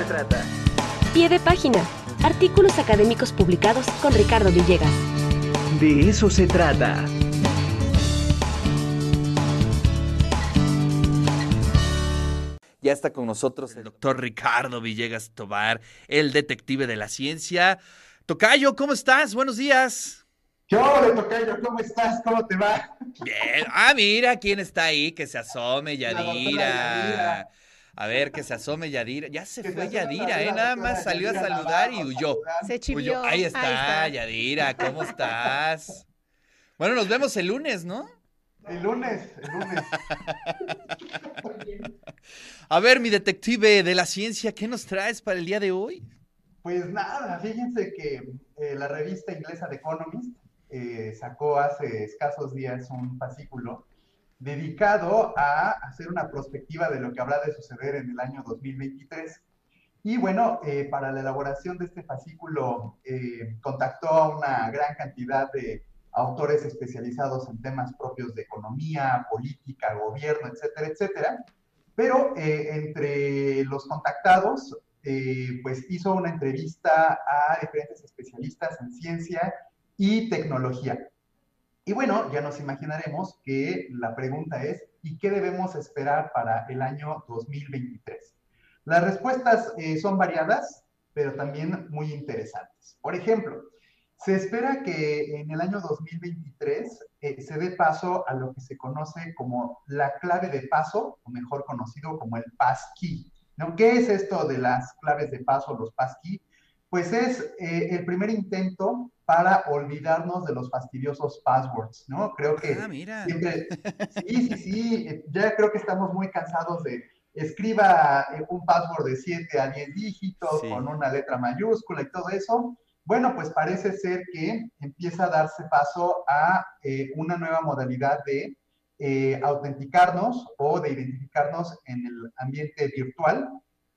se trata. Pie de página. Artículos académicos publicados con Ricardo Villegas. De eso se trata. Ya está con nosotros el doctor Ricardo Villegas Tobar, el detective de la ciencia. Tocayo, ¿cómo estás? Buenos días. ¿Qué hola, Tocayo? ¿Cómo estás? ¿Cómo te va? Bien. Ah, mira quién está ahí, que se asome, Yadira. Yadira. A ver, que se asome Yadira. Ya se fue Yadira, ¿eh? Nada más salió a saludar y huyó. Se chivió. Ahí está, está. Yadira, ¿cómo estás? Bueno, nos vemos el lunes, ¿no? El lunes, el lunes. A ver, mi detective de la ciencia, ¿qué nos traes para el día de hoy? Pues nada, fíjense que eh, la revista inglesa The Economist eh, sacó hace escasos días un fascículo dedicado a hacer una prospectiva de lo que habrá de suceder en el año 2023. Y bueno, eh, para la elaboración de este fascículo eh, contactó a una gran cantidad de autores especializados en temas propios de economía, política, gobierno, etcétera, etcétera. Pero eh, entre los contactados, pues hizo una entrevista a diferentes especialistas en ciencia y tecnología. Y bueno, ya nos imaginaremos que la pregunta es, ¿y qué debemos esperar para el año 2023? Las respuestas eh, son variadas, pero también muy interesantes. Por ejemplo, se espera que en el año 2023 eh, se dé paso a lo que se conoce como la clave de paso, o mejor conocido como el passkey. ¿no? ¿Qué es esto de las claves de paso, los passkey? Pues es eh, el primer intento para olvidarnos de los fastidiosos passwords, ¿no? Creo que Ah, mira. siempre, sí, sí, sí, eh, ya creo que estamos muy cansados de escriba eh, un password de 7 a 10 dígitos Sí. con una letra mayúscula y todo eso. Bueno, pues parece ser que empieza a darse paso a eh, una nueva modalidad de eh, autenticarnos o de identificarnos en el ambiente virtual.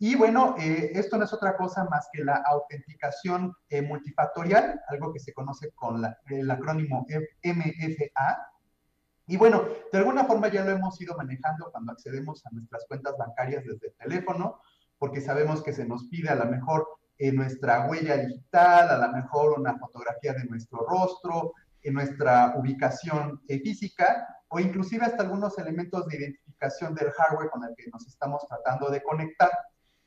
Y bueno, eh, esto no es otra cosa más que la autenticación eh, multifactorial, algo que se conoce con el acrónimo MFA. Y bueno, de alguna forma ya lo hemos ido manejando cuando accedemos a nuestras cuentas bancarias desde el teléfono, porque sabemos que se nos pide a lo mejor eh, nuestra huella digital, a lo mejor una fotografía de nuestro rostro, nuestra ubicación física, o inclusive hasta algunos elementos de identificación del hardware con el que nos estamos tratando de conectar.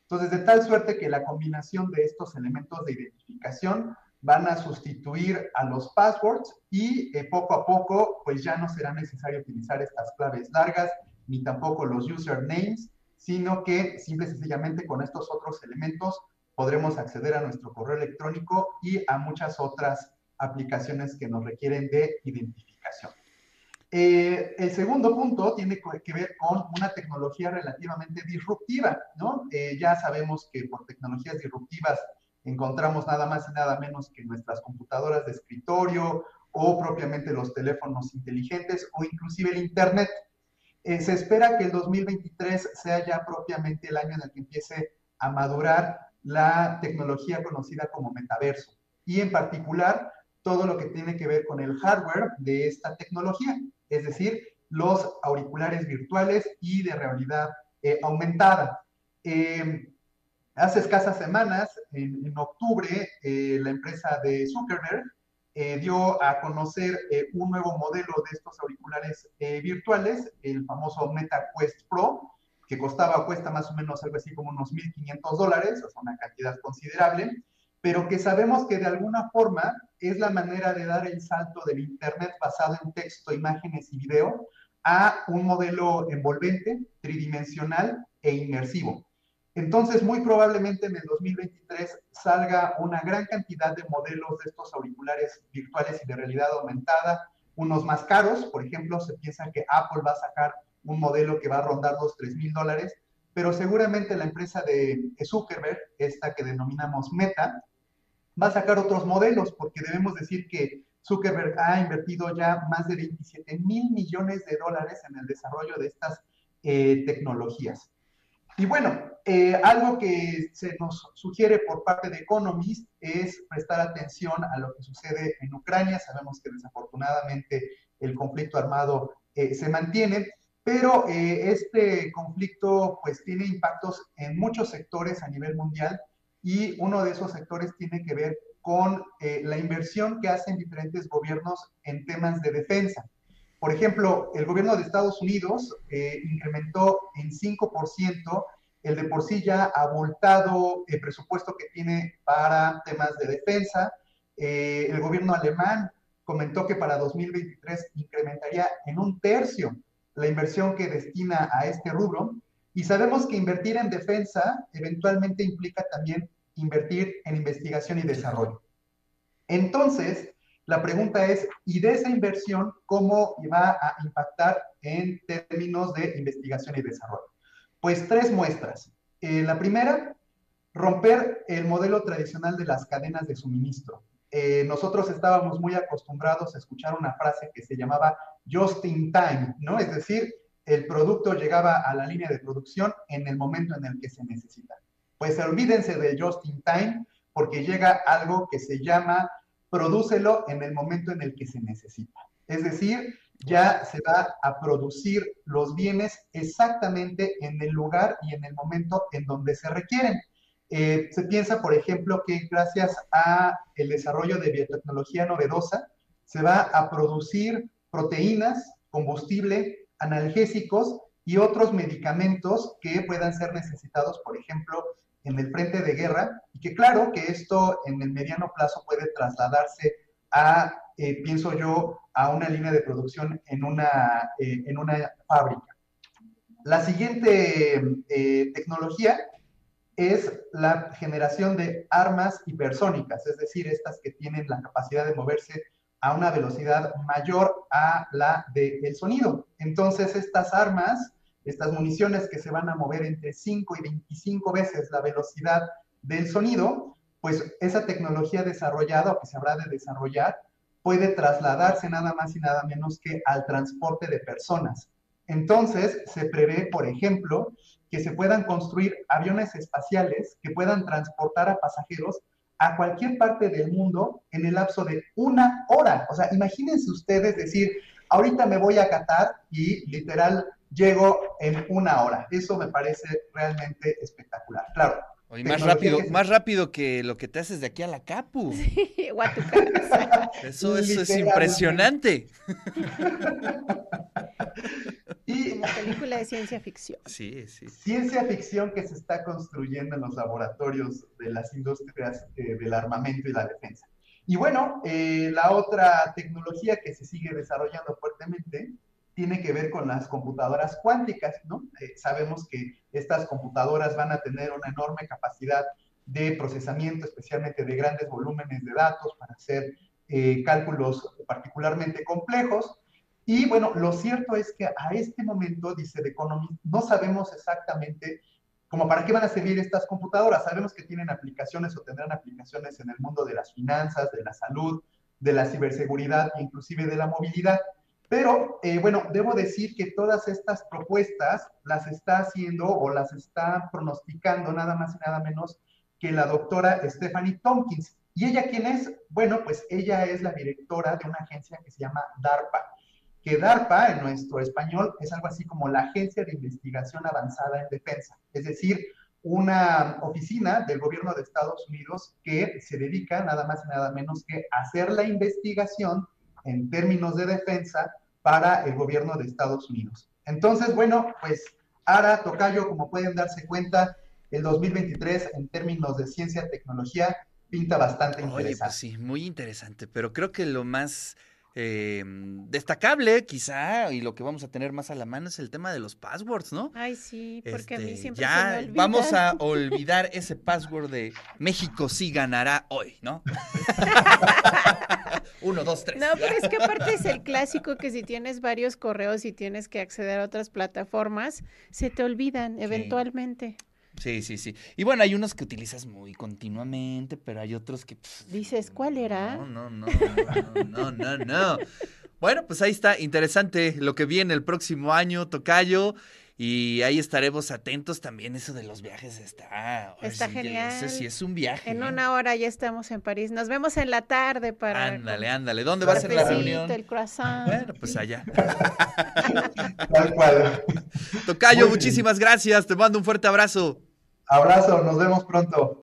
Entonces, de tal suerte que la combinación de estos elementos de identificación van a sustituir a los passwords y eh, poco a poco, pues ya no será necesario utilizar estas claves largas, ni tampoco los usernames, sino que simple y sencillamente con estos otros elementos podremos acceder a nuestro correo electrónico y a muchas otras aplicaciones que nos requieren de identificación. Eh, el segundo punto tiene que ver con una tecnología relativamente disruptiva, ¿no? Eh, ya sabemos que por tecnologías disruptivas encontramos nada más y nada menos que nuestras computadoras de escritorio o propiamente los teléfonos inteligentes o inclusive el Internet. Eh, se espera que el 2023 sea ya propiamente el año en el que empiece a madurar la tecnología conocida como metaverso y en particular todo lo que tiene que ver con el hardware de esta tecnología, es decir, los auriculares virtuales y de realidad eh, aumentada. Eh, hace escasas semanas, en, octubre, eh, la empresa de Zuckerberg eh, dio a conocer un nuevo modelo de estos auriculares virtuales, el famoso Meta Quest Pro, que costaba cuesta más o menos algo así como unos 1.500 dólares, o sea, una cantidad considerable, pero que sabemos que de alguna forma es la manera de dar el salto del Internet basado en texto, imágenes y video a un modelo envolvente, tridimensional e inmersivo. Entonces, muy probablemente en el 2023 salga una gran cantidad de modelos de estos auriculares virtuales y de realidad aumentada, unos más caros, por ejemplo, se piensa que Apple va a sacar un modelo que va a rondar los 3 mil dólares, pero seguramente la empresa de Zuckerberg, esta que denominamos Meta, va a sacar otros modelos, porque debemos decir que Zuckerberg ha invertido ya más de 27 mil millones de dólares en el desarrollo de estas eh, tecnologías. Y bueno, eh, algo que se nos sugiere por parte de Economist es prestar atención a lo que sucede en Ucrania. Sabemos que desafortunadamente el conflicto armado eh, se mantiene, pero eh, este conflicto pues tiene impactos en muchos sectores a nivel mundial y uno de esos sectores tiene que ver con eh, la inversión que hacen diferentes gobiernos en temas de defensa. Por ejemplo, el gobierno de Estados Unidos eh, incrementó en 5% el de por sí ya abultado el presupuesto que tiene para temas de defensa. el gobierno alemán comentó que para 2023 incrementaría en un tercio la inversión que destina a este rubro. Y sabemos que invertir en defensa eventualmente implica también invertir en investigación y desarrollo. Entonces, la pregunta es, ¿y de esa inversión cómo va a impactar en términos de investigación y desarrollo? Pues tres muestras. Eh, la primera, romper el modelo tradicional de las cadenas de suministro. Eh, nosotros estábamos muy acostumbrados a escuchar una frase que se llamaba just in time, ¿no? Es decir, el producto llegaba a la línea de producción en el momento en el que se necesita. Pues olvídense del just in time porque llega algo que se llama prodúcelo en el momento en el que se necesita. Es decir, ya se va a producir los bienes exactamente en el lugar y en el momento en donde se requieren. Eh, se piensa, por ejemplo, que gracias a el desarrollo de biotecnología novedosa, se va a producir proteínas, combustible, analgésicos y otros medicamentos que puedan ser necesitados, por ejemplo, en el frente de guerra, y que claro que esto en el mediano plazo puede trasladarse a, eh, pienso yo, a una línea de producción en una, eh, en una fábrica. La siguiente tecnología es la generación de armas hipersónicas, es decir, estas que tienen la capacidad de moverse a una velocidad mayor a la del sonido. Entonces, estas armas, estas municiones que se van a mover entre 5 y 25 veces la velocidad del sonido, pues esa tecnología desarrollada o que se habrá de desarrollar puede trasladarse nada más y nada menos que al transporte de personas. Entonces, se prevé, por ejemplo, que se puedan construir aviones espaciales que puedan transportar a pasajeros a cualquier parte del mundo en el lapso de una hora. O sea, imagínense ustedes decir, ahorita me voy a Qatar y literal llego en una hora. Eso me parece realmente espectacular. Claro. más rápido, más rápido que lo que te haces de aquí a la Capu. Sí, eso, eso es impresionante. Y, Como película de ciencia ficción. Sí, sí. Ciencia ficción que se está construyendo en los laboratorios de las industrias eh, del armamento y la defensa. Y bueno, eh, la otra tecnología que se sigue desarrollando fuertemente tiene que ver con las computadoras cuánticas, ¿no? Eh, sabemos que estas computadoras van a tener una enorme capacidad de procesamiento, especialmente de grandes volúmenes de datos para hacer cálculos particularmente complejos. Y bueno, lo cierto es que a este momento, dice The Economist, no sabemos exactamente como para qué van a servir estas computadoras. Sabemos que tienen aplicaciones o tendrán aplicaciones en el mundo de las finanzas, de la salud, de la ciberseguridad inclusive de la movilidad. Pero eh, bueno, debo decir que todas estas propuestas las está haciendo o las está pronosticando nada más y nada menos que la doctora Stephanie Tompkins. ¿Y ella quién es? Bueno, pues ella es la directora de una agencia que se llama DARPA que DARPA en nuestro español es algo así como la Agencia de Investigación Avanzada en Defensa, es decir, una oficina del gobierno de Estados Unidos que se dedica nada más y nada menos que a hacer la investigación en términos de defensa para el gobierno de Estados Unidos. Entonces, bueno, pues ahora, Tocayo, como pueden darse cuenta, el 2023 en términos de ciencia y tecnología pinta bastante Oye, interesante. Pues sí, muy interesante, pero creo que lo más eh, destacable, quizá, y lo que vamos a tener más a la mano es el tema de los passwords, ¿no? Ay, sí, porque a mí Este, siempre ya se me olvida. vamos a olvidar ese password de México sí ganará hoy, ¿no? Uno, dos, tres. No, pero es que aparte es el clásico que si tienes varios correos y tienes que acceder a otras plataformas, se te olvidan eventualmente. Sí, sí, sí. Y bueno, hay unos que utilizas muy continuamente, pero hay otros que... pff, Dices, ¿cuál era? No, no, no, no, no, no, no. Bueno, pues ahí está, interesante lo que viene el próximo año, Tocayo. Y ahí estaremos atentos también. Eso de los viajes está. Está sí, genial. Ese sí es un viaje. En ¿eh? una hora ya estamos en París. Nos vemos en la tarde para. Ándale, ándale. ¿Dónde va a ser la reunión? El croissant. Bueno, pues allá. Tal cual. Tocayo, Muy bien. muchísimas gracias. Te mando un fuerte abrazo. Abrazo, nos vemos pronto.